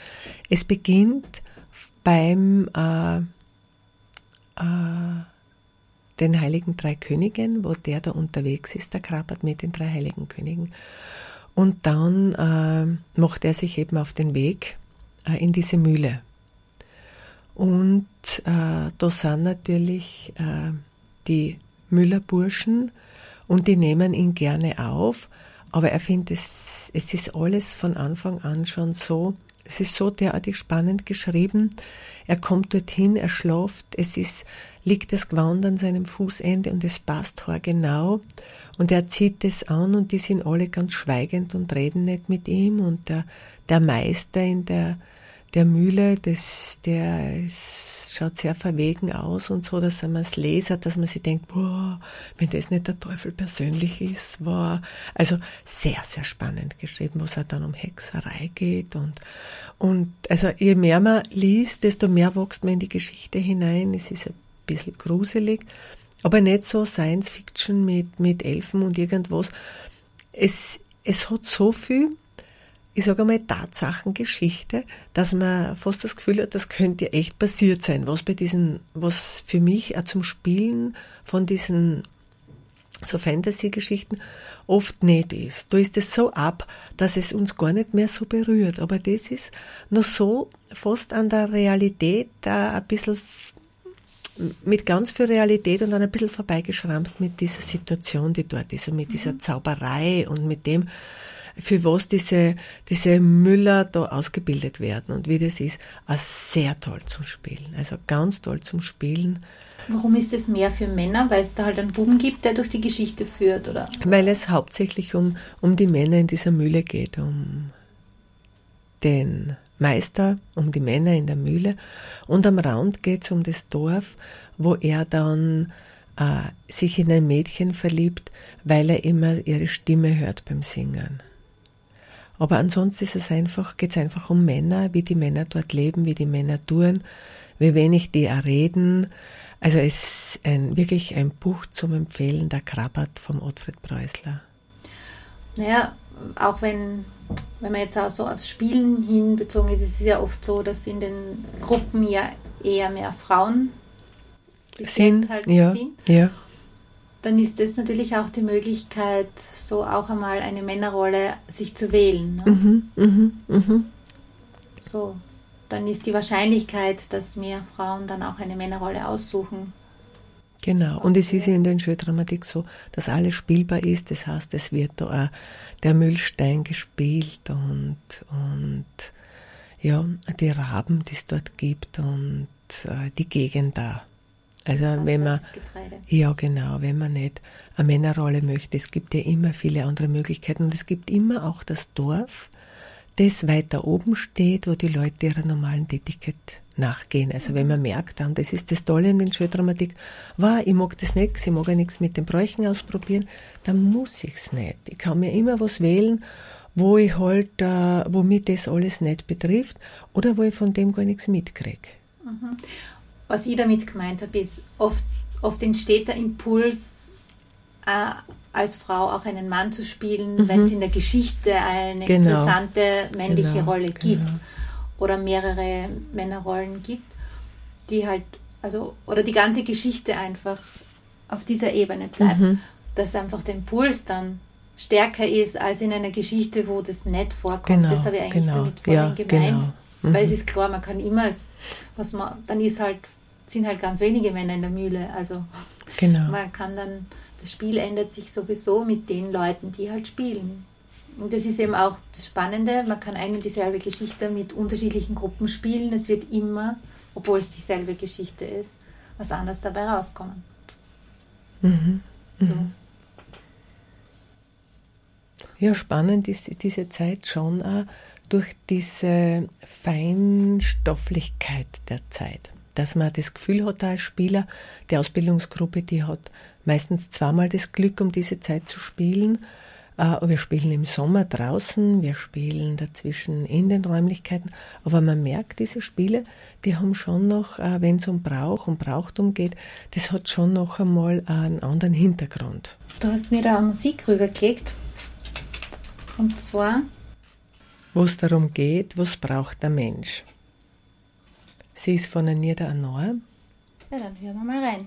es beginnt beim äh, äh, den Heiligen Drei Königen, wo der da unterwegs ist, der Krabbert mit den drei Heiligen Königen. Und dann äh, macht er sich eben auf den Weg äh, in diese Mühle. Und äh, da sind natürlich äh, die Müllerburschen und die nehmen ihn gerne auf, aber er findet es, es ist alles von Anfang an schon so, es ist so derartig spannend geschrieben. Er kommt dorthin, er schlaft, es ist, liegt das Gewand an seinem Fußende und es passt genau. Und er zieht es an und die sind alle ganz schweigend und reden nicht mit ihm. Und der, der Meister in der, der Mühle, das, der ist, schaut sehr verwegen aus und so, dass man es leser, dass man sich denkt, boah, wenn das nicht der Teufel persönlich ist, war also sehr, sehr spannend geschrieben, wo es auch dann um Hexerei geht und, und also je mehr man liest, desto mehr wächst man in die Geschichte hinein. Es ist ein bisschen gruselig, aber nicht so Science Fiction mit, mit Elfen und irgendwas. Es, es hat so viel, ich sage einmal, Tatsachengeschichte, dass man fast das Gefühl hat, das könnte echt passiert sein, was bei diesen, was für mich auch zum Spielen von diesen so Fantasy-Geschichten oft nicht ist. Da ist es so ab, dass es uns gar nicht mehr so berührt. Aber das ist noch so fast an der Realität da ein bisschen mit ganz viel Realität und dann ein bisschen vorbeigeschrammt mit dieser Situation, die dort ist und mit dieser mhm. Zauberei und mit dem, für was diese, diese Müller da ausgebildet werden und wie das ist, auch sehr toll zum Spielen. Also ganz toll zum Spielen. Warum ist es mehr für Männer? Weil es da halt einen Buben gibt, der durch die Geschichte führt, oder? Weil es hauptsächlich um, um die Männer in dieser Mühle geht, um den Meister, um die Männer in der Mühle. Und am Rand geht es um das Dorf, wo er dann äh, sich in ein Mädchen verliebt, weil er immer ihre Stimme hört beim Singen. Aber ansonsten ist es einfach, geht es einfach um Männer, wie die Männer dort leben, wie die Männer tun, wie wenig die reden. Also es ist ein, wirklich ein Buch zum Empfehlen, der Krabbert vom Ottfried Preußler. Naja, auch wenn, wenn man jetzt auch so aufs Spielen hin bezogen ist, ist es ja oft so, dass in den Gruppen ja eher mehr Frauen sind. Halt ja, sind. ja. Dann ist das natürlich auch die Möglichkeit, so auch einmal eine Männerrolle sich zu wählen. Ne? Mhm, mhm, mhm. So, dann ist die Wahrscheinlichkeit, dass mehr Frauen dann auch eine Männerrolle aussuchen, Genau, und es ist ja in der Schuldramatik so, dass alles spielbar ist. Das heißt, es wird da auch der Müllstein gespielt und, und ja, die Raben, die es dort gibt und äh, die Gegend da. Also wenn man, ja genau, wenn man nicht eine Männerrolle möchte, es gibt ja immer viele andere Möglichkeiten. Und es gibt immer auch das Dorf, das weiter oben steht, wo die Leute ihrer normalen Tätigkeit nachgehen. Also wenn man merkt, und das ist das Tolle in der Schuldramatik, war, ich mag das nicht, ich mag ja nichts mit den Bräuchen ausprobieren, dann muss ich's nicht. Ich kann mir immer was wählen, wo ich halt, äh, wo mich das alles nicht betrifft oder wo ich von dem gar nichts mitkriege. Mhm. Was ich damit gemeint habe, ist, oft, oft entsteht der Impuls, äh, als Frau auch einen Mann zu spielen, mhm. wenn es in der Geschichte eine genau. interessante männliche genau. Rolle gibt. Genau oder mehrere Männerrollen gibt, die halt, also, oder die ganze Geschichte einfach auf dieser Ebene bleibt, mhm. dass einfach der Impuls dann stärker ist als in einer Geschichte, wo das nicht vorkommt. Genau, das habe ich eigentlich genau, damit vorhin ja, gemeint. Genau. Mhm. Weil es ist klar, man kann immer, was man, dann ist halt, sind halt ganz wenige Männer in der Mühle. Also genau. man kann dann, das Spiel ändert sich sowieso mit den Leuten, die halt spielen. Und das ist eben auch das Spannende, man kann eine und dieselbe Geschichte mit unterschiedlichen Gruppen spielen. Es wird immer, obwohl es dieselbe Geschichte ist, was anderes dabei rauskommen. Mhm. So. Mhm. Ja, spannend ist diese Zeit schon auch durch diese Feinstofflichkeit der Zeit. Dass man das Gefühl hat als Spieler, die Ausbildungsgruppe, die hat meistens zweimal das Glück, um diese Zeit zu spielen wir spielen im Sommer draußen, wir spielen dazwischen in den Räumlichkeiten, aber man merkt, diese Spiele, die haben schon noch, äh, wenn es um Brauch und Brauchtum geht, das hat schon noch einmal einen anderen Hintergrund. Du hast mir da Musik rübergelegt. Und zwar, wo es darum geht, was braucht der Mensch. Sie ist von Anita Anor. ja, dann hören wir mal rein.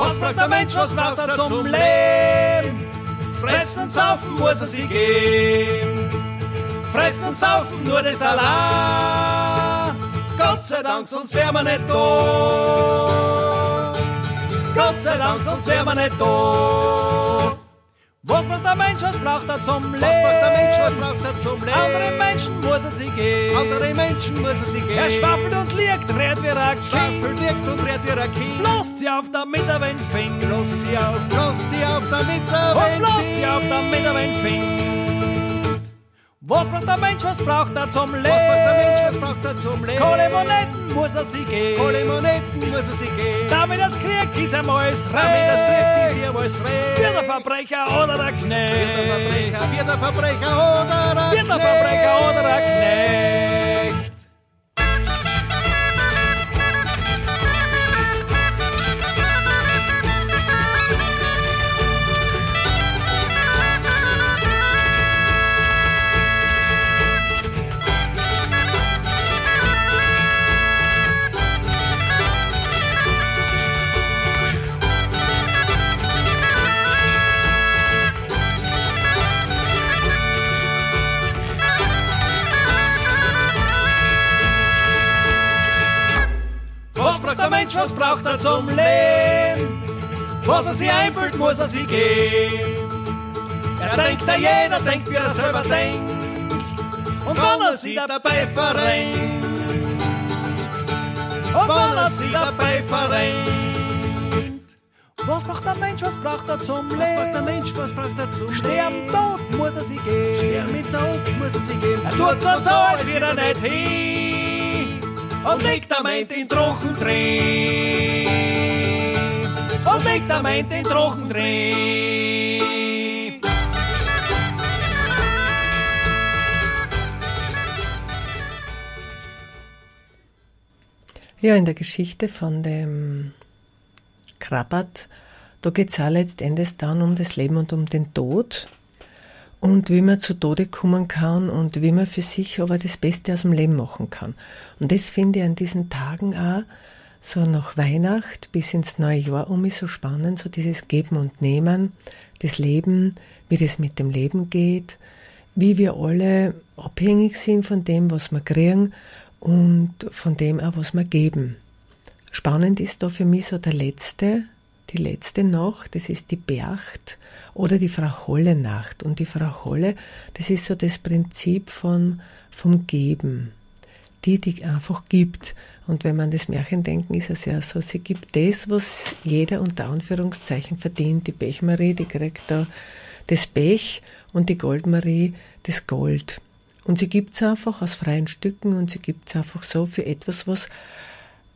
Was braucht der Mensch, was braucht er zum Leben? Fressen und saufen muss er sich geben. Fressen und saufen nur das allein. Gott sei Dank, sonst wär man nicht da. Gott sei Dank, sonst wär man nicht da. Was braucht der Mensch, was braucht er zum Leben? Was braucht der Mensch, was braucht er zum Leben? Andere Menschen muss er sich geben. Andere Menschen muss er sich geben. Er und liegt, dreht wie ein Kind. Schwaffelt, liegt und redet wie ein Kind. Bloß sie auf, damit er wen findet. Bloß sie auf, bloß sie auf, damit er Und wen bloß sie findet. auf, damit er wen findet. Was braucht der Mensch, was braucht er zum Leben? Was braucht der Mensch, was braucht er zum Leben? Kohle Moneten muss er sich geben. Kohle Moneten muss er sich geben. Damit das kriegt, ist er mal Damit das trifft, ist hier mal Wird der Verbrecher oder der Wird Knecht. der Verbrecher, wird der Verbrecher oder der Wird der Verbrecher oder der Knecht. Mensch, was braucht er zum Leben? Was er sich einbildet, muss er sich geben. Er denkt, da jeder denkt, wie er selber denkt. Und wenn er sich dabei verrenkt. Und wenn er sich dabei verrenkt. Was braucht der Mensch, was braucht er zum Was braucht der Leben? Mensch, was braucht er zum Sterben Leben? tot muss er sich geben. Sterben Tod muss er sich geben. Er tut grad so, als wird er nicht hin und legt am Ende in Trochen drin. Und legt am Ende in Trochen drin. Ja, in der Geschichte von dem Krabat, da geht es auch letztendlich dann um das Leben und um den Tod und wie man zu Tode kommen kann und wie man für sich aber das Beste aus dem Leben machen kann. Und das finde ich an diesen Tagen auch so nach Weihnacht bis ins neue Jahr um mich so spannend, so dieses Geben und Nehmen, das Leben, wie das mit dem Leben geht, wie wir alle abhängig sind von dem, was wir kriegen und von dem auch, was wir geben. Spannend ist da für mich so der letzte, die letzte Nacht, das ist die Bercht oder die Frau Holle Nacht. Und die Frau Holle, das ist so das Prinzip von, vom Geben. Die, die einfach gibt. Und wenn man das Märchen denken, ist es ja so, sie gibt das, was jeder unter Anführungszeichen verdient. Die Pechmarie, die kriegt da das Pech und die Goldmarie das Gold. Und sie gibt es einfach aus freien Stücken und sie gibt es einfach so für etwas, was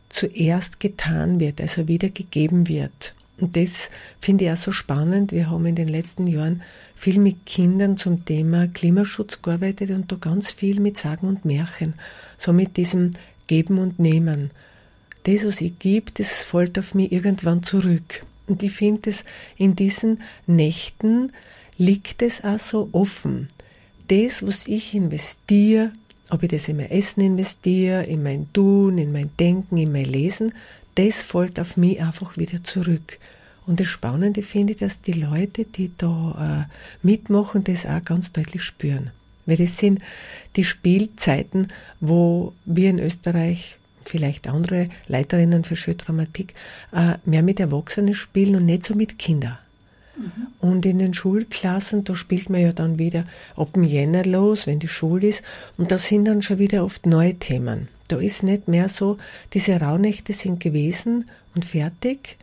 zuerst getan wird, also wieder gegeben wird. Und das finde ich auch so spannend. Wir haben in den letzten Jahren viel mit Kindern zum Thema Klimaschutz gearbeitet und da ganz viel mit Sagen und Märchen. So mit diesem Geben und Nehmen. Das, was ich gebe, das fällt auf mich irgendwann zurück. Und ich finde es in diesen Nächten liegt es auch so offen. Das, was ich investiere, ob ich das in mein Essen investiere, in mein Tun, in mein Denken, in mein Lesen, das fällt auf mich einfach wieder zurück. Und das Spannende finde ich, dass die Leute, die da äh, mitmachen, das auch ganz deutlich spüren. Weil das sind die Spielzeiten, wo wir in Österreich, vielleicht andere Leiterinnen für Schuldramatik, äh, mehr mit Erwachsenen spielen und nicht so mit Kindern. Und in den Schulklassen, da spielt man ja dann wieder ab dem Jänner los, wenn die Schule ist. Und da sind dann schon wieder oft neue Themen. Da ist nicht mehr so, diese Rauhnächte sind gewesen und fertig.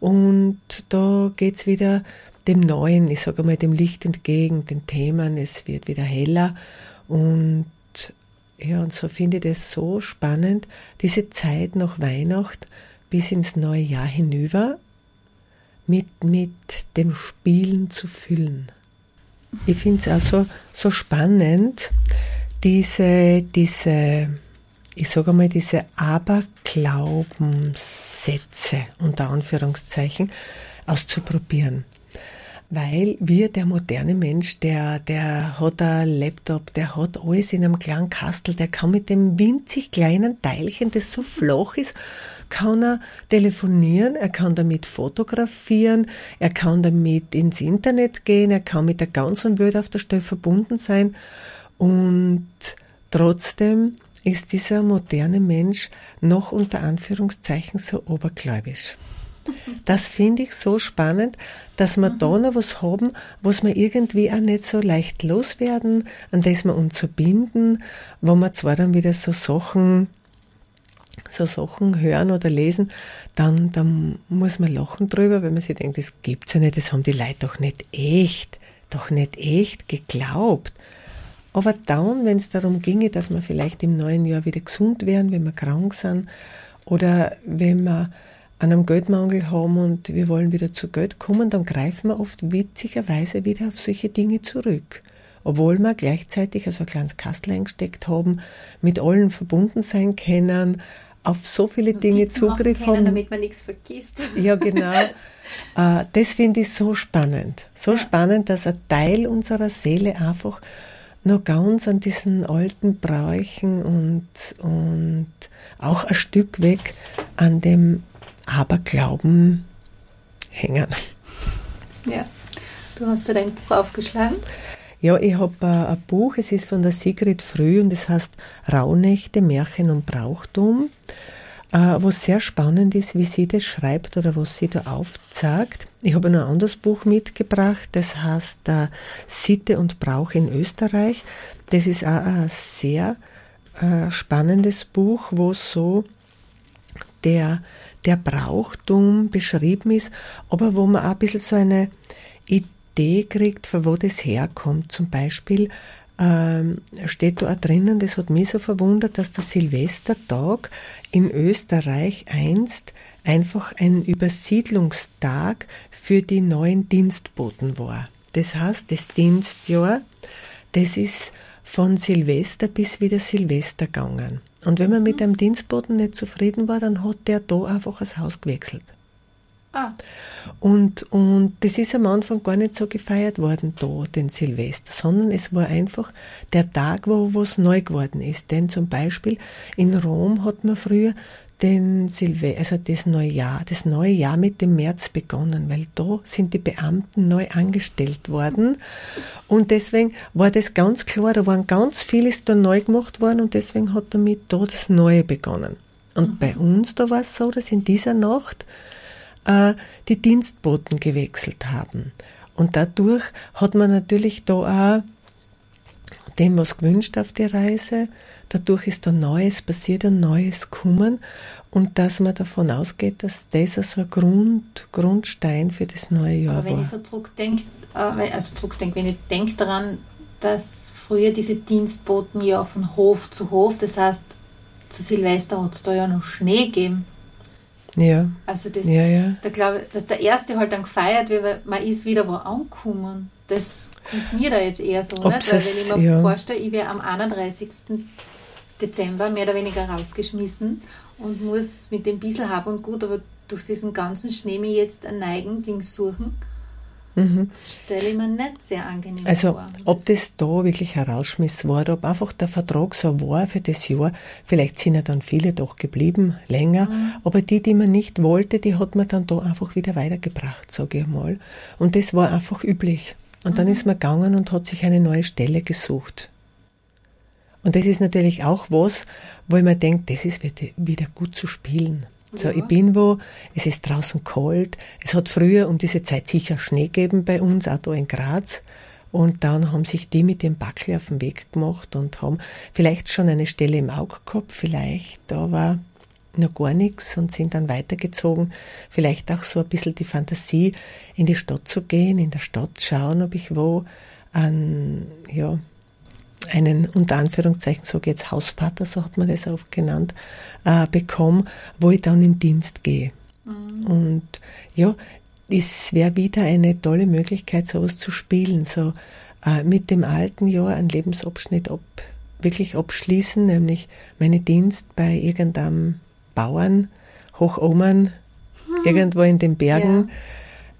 Und da geht's wieder dem Neuen, ich sage mal, dem Licht entgegen, den Themen. Es wird wieder heller. Und ja, und so finde ich das so spannend, diese Zeit nach Weihnacht bis ins neue Jahr hinüber mit, mit dem Spielen zu füllen. Ich finde es auch so, so spannend, diese, diese, ich sage mal, diese Aberglaubenssätze unter Anführungszeichen auszuprobieren. Weil wir, der moderne Mensch, der, der hat ein Laptop, der hat alles in einem kleinen Kastel, der kann mit dem winzig kleinen Teilchen, das so flach ist, kann er telefonieren, er kann damit fotografieren, er kann damit ins Internet gehen, er kann mit der ganzen Welt auf der Stelle verbunden sein und trotzdem ist dieser moderne Mensch noch unter Anführungszeichen so obergläubisch. Das finde ich so spannend, dass wir mhm. da noch was haben, was wir irgendwie auch nicht so leicht loswerden, an das wir uns so binden, wo wir zwar dann wieder so Sachen so Sachen hören oder lesen, dann, dann muss man lachen drüber, weil man sich denkt, das gibt's ja nicht, das haben die Leute doch nicht echt, doch nicht echt geglaubt. Aber dann, wenn es darum ginge, dass wir vielleicht im neuen Jahr wieder gesund wären, wenn wir krank sind, oder wenn wir einen Geldmangel haben und wir wollen wieder zu Geld kommen, dann greifen wir oft witzigerweise wieder auf solche Dinge zurück obwohl wir gleichzeitig also ein kleines Kastel eingesteckt haben, mit allen verbunden sein können, auf so viele Dinge Zugriff haben. damit man nichts vergisst. Ja, genau. Äh, das finde ich so spannend. So ja. spannend, dass ein Teil unserer Seele einfach noch ganz an diesen alten Bräuchen und, und auch ein Stück weg an dem Aberglauben hängen. Ja, du hast ja dein Buch aufgeschlagen. Ja, ich habe äh, ein Buch, es ist von der Sigrid Früh und es heißt Rauhnächte, Märchen und Brauchtum, äh, was sehr spannend ist, wie sie das schreibt oder was sie da aufzeigt. Ich habe noch ein anderes Buch mitgebracht, das heißt äh, Sitte und Brauch in Österreich. Das ist auch ein sehr äh, spannendes Buch, wo so der, der Brauchtum beschrieben ist, aber wo man auch ein bisschen so eine Idee Idee kriegt, von wo das herkommt. Zum Beispiel ähm, steht da auch drinnen, das hat mich so verwundert, dass der Silvestertag in Österreich einst einfach ein Übersiedlungstag für die neuen Dienstboten war. Das heißt, das Dienstjahr, das ist von Silvester bis wieder Silvester gegangen. Und wenn man mit einem Dienstboten nicht zufrieden war, dann hat der da einfach das Haus gewechselt. Ah. Und, und das ist am Anfang gar nicht so gefeiert worden, da, den Silvester, sondern es war einfach der Tag, wo was neu geworden ist. Denn zum Beispiel in Rom hat man früher den Silvester, also das neue Jahr, das neue Jahr mit dem März begonnen, weil da sind die Beamten neu angestellt worden. Und deswegen war das ganz klar, da waren ganz vieles da neu gemacht worden und deswegen hat damit da das Neue begonnen. Und mhm. bei uns, da war es so, dass in dieser Nacht äh, die Dienstboten gewechselt haben. Und dadurch hat man natürlich da auch dem was gewünscht auf die Reise. Dadurch ist da Neues passiert und Neues gekommen. Und dass man davon ausgeht, dass das so ein Grund, Grundstein für das neue Jahr Aber wenn war. ich so zurückdenke, äh, also zurückdenke, wenn ich denke daran, dass früher diese Dienstboten ja von Hof zu Hof, das heißt, zu Silvester hat es da ja noch Schnee gegeben. Ja. Also das, ja, ja. da glaube dass der erste halt dann gefeiert wird, weil man ist wieder wo angekommen. Das kommt mir da jetzt eher so, Ob nicht? Weil wenn ich mir ja. vorstelle, ich wäre am 31. Dezember mehr oder weniger rausgeschmissen und muss mit dem bisschen Hab und Gut, aber durch diesen ganzen Schnee mir jetzt ein Neigen-Ding suchen mhm. stelle ich mir nicht sehr angenehm also, vor. Also, ob das da wirklich herausschmiss war oder ob einfach der Vertrag so war für das Jahr, vielleicht sind ja dann viele doch geblieben, länger, mhm. aber die, die man nicht wollte, die hat man dann da einfach wieder weitergebracht, sage ich mal. Und das war einfach üblich. Und mhm. dann ist man gegangen und hat sich eine neue Stelle gesucht. Und das ist natürlich auch was, wo ich mir denke, das ist wieder gut zu spielen. So, ja. ich bin wo, es ist draußen kalt. Es hat früher um diese Zeit sicher Schnee gegeben bei uns, auch da in Graz. Und dann haben sich die mit dem Backel auf den Weg gemacht und haben vielleicht schon eine Stelle im Auge gehabt, vielleicht, da war noch gar nichts und sind dann weitergezogen. Vielleicht auch so ein bisschen die Fantasie, in die Stadt zu gehen, in der Stadt schauen, ob ich wo an, ja, einen unter Anführungszeichen, sage jetzt Hausvater, so hat man das oft genannt, äh, bekomme, wo ich dann in Dienst gehe. Mhm. Und ja, es wäre wieder eine tolle Möglichkeit, sowas zu spielen, so äh, mit dem alten Jahr einen Lebensabschnitt ab, wirklich abschließen, nämlich meine Dienst bei irgendeinem Bauern, Hochomen, hm. irgendwo in den Bergen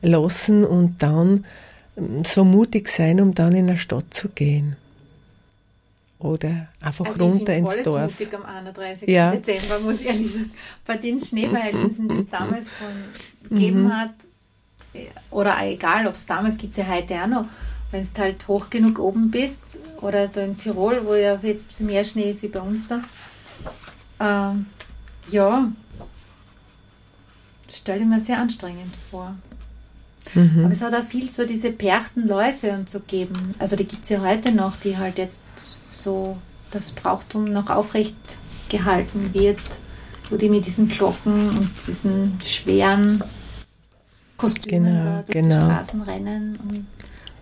ja. lassen und dann ähm, so mutig sein, um dann in eine Stadt zu gehen. Oder einfach also runter ins ich Dorf. mutig am 31. Ja. Dezember, muss ich ehrlich sagen. Bei den Schneeverhältnissen, die es damals von gegeben mhm. hat, oder egal, ob es damals gibt es ja heute auch noch, wenn du halt hoch genug oben bist, oder da in Tirol, wo ja jetzt mehr Schnee ist wie bei uns da. Ähm, ja, stelle ich mir sehr anstrengend vor. Mhm. Aber es hat auch viel so diese Perchtenläufe und so geben. Also die gibt es ja heute noch, die halt jetzt so das Brauchtum noch aufrecht gehalten wird, wo die mit diesen Glocken und diesen schweren Kostümen genau, da durch genau. die Straßen rennen, um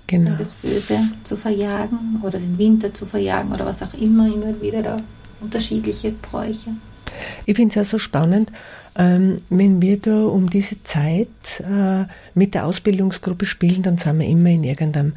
genau. das Böse zu verjagen oder den Winter zu verjagen oder was auch immer, immer wieder da unterschiedliche Bräuche. Ich finde es auch so spannend, ähm, wenn wir da um diese Zeit äh, mit der Ausbildungsgruppe spielen, dann sind wir immer in irgendeinem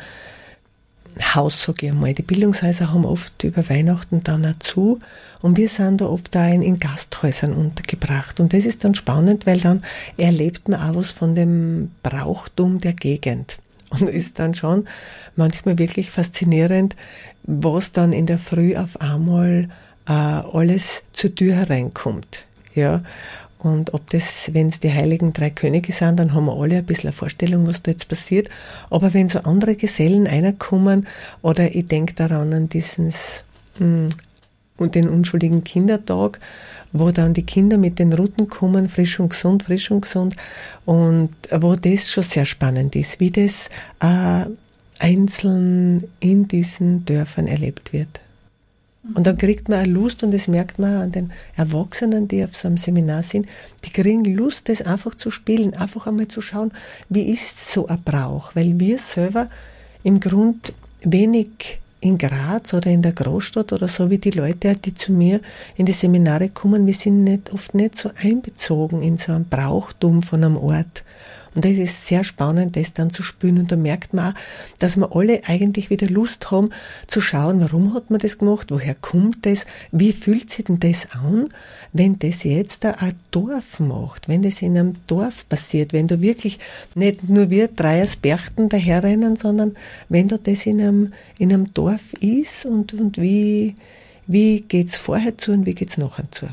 Haus, sage ich einmal. Die Bildungshäuser haben oft über Weihnachten dann auch zu und wir sind da oft da in, Gasthäusern untergebracht. Und das ist dann spannend, weil dann erlebt man auch was von dem Brauchtum der Gegend. Und ist dann schon manchmal wirklich faszinierend, was dann in der Früh auf einmal äh, alles zur Tür hereinkommt. Ja. Und ob das, wenn es die heiligen drei Könige sind, dann haben wir alle ein bisschen eine Vorstellung, was da jetzt passiert. Aber wenn so andere Gesellen reinkommen, oder ich denke daran an dieses, mh, und den unschuldigen Kindertag, wo dann die Kinder mit den Routen kommen, frisch und gesund, frisch und gesund, und wo das schon sehr spannend ist, wie das äh, einzeln in diesen Dörfern erlebt wird. Und dann kriegt man eine Lust und das merkt man an den Erwachsenen, die auf so einem Seminar sind, die kriegen Lust, das einfach zu spielen, einfach einmal zu schauen, wie ist so ein Brauch, weil wir selber im Grund wenig in Graz oder in der Großstadt oder so wie die Leute, die zu mir in die Seminare kommen, wir sind nicht, oft nicht so einbezogen in so ein Brauchtum von einem Ort. Und das ist sehr spannend, das dann zu spüren. Und da merkt man auch, dass wir alle eigentlich wieder Lust haben zu schauen, warum hat man das gemacht, woher kommt das, wie fühlt sich denn das an, wenn das jetzt ein Dorf macht, wenn das in einem Dorf passiert, wenn du wirklich nicht nur wir drei als Berchten daherrennen, sondern wenn du das in einem, in einem Dorf ist und, und wie, wie geht's vorher zu und wie geht's nachher zu?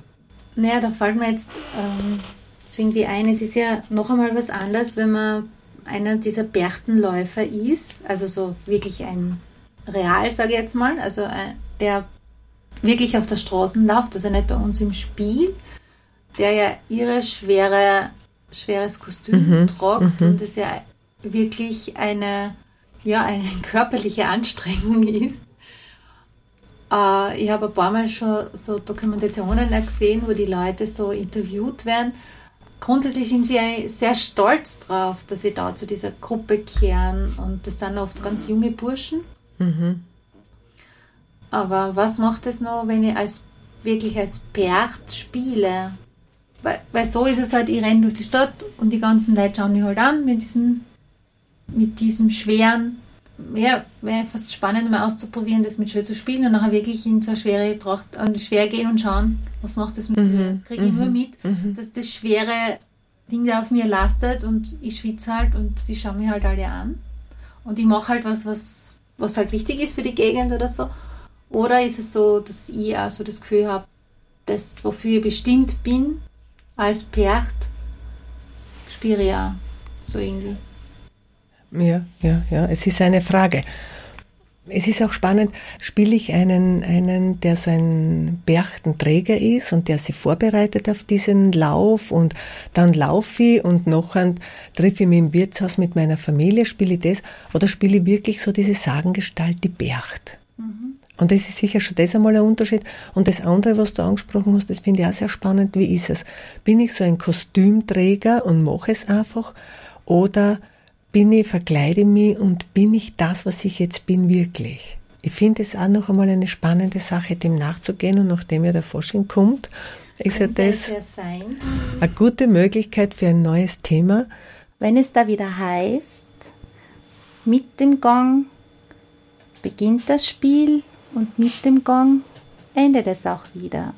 Naja, da fällt mir jetzt ähm, so irgendwie ein. Es ist ja noch einmal was anderes, wenn man einer dieser Berchtenläufer ist, also so wirklich ein Real, sage ich jetzt mal, also ein, der wirklich auf der Straße läuft, also nicht bei uns im Spiel, der ja ihre schwere, schweres Kostüm mhm. tragt mhm. und es ja wirklich eine, ja, eine körperliche Anstrengung ist. Äh, ich habe ein paar Mal schon so Dokumentationen gesehen, wo die Leute so interviewt werden grundsätzlich sind sie sehr stolz drauf, dass sie da zu dieser Gruppe kehren und das sind oft ganz junge Burschen. Mhm. Aber was macht es noch, wenn ich als wirklich als Percht spiele? Weil, weil so ist es halt, ich renne durch die Stadt und die ganzen Leute schauen mich halt an mit diesem, mit diesem schweren, ja, wäre fast spannend, mal auszuprobieren, das mit schwer zu spielen und nachher wirklich in so eine schwere Tracht, schwer gehen und schauen, was macht das mit mhm. mir. Kriege ich mhm. nur mit, mhm. dass das schwere Ding da auf mir lastet und ich schwitze halt und sie schauen mich halt alle an. Und ich mache halt was, was, was halt wichtig ist für die Gegend oder so. Oder ist es so, dass ich auch so das Gefühl habe, das, wofür ich bestimmt bin, als Percht, spüre ich auch so irgendwie. Ja, ja, ja. Es ist eine Frage. Es ist auch spannend, spiele ich einen, einen, der so ein Berchtenträger ist und der sich vorbereitet auf diesen Lauf und dann laufe ich und nachher treffe ich mich im Wirtshaus mit meiner Familie, spiele ich das oder spiele ich wirklich so diese Sagengestalt, die Bercht. Mhm. Und das ist sicher schon das einmal ein Unterschied. Und das andere, was du angesprochen hast, das finde ich auch sehr spannend. Wie ist es? Bin ich so ein Kostümträger und mache es einfach? Oder bin ich, verkleide mich und bin ich das, was ich jetzt bin, wirklich? Ich finde es auch noch einmal eine spannende Sache, dem nachzugehen und nachdem ja der Forschung kommt, ist ja das eine gute Möglichkeit für ein neues Thema, Wenn es da wieder heißt, mit dem Gong beginnt das Spiel und mit dem Gong endet es auch wieder.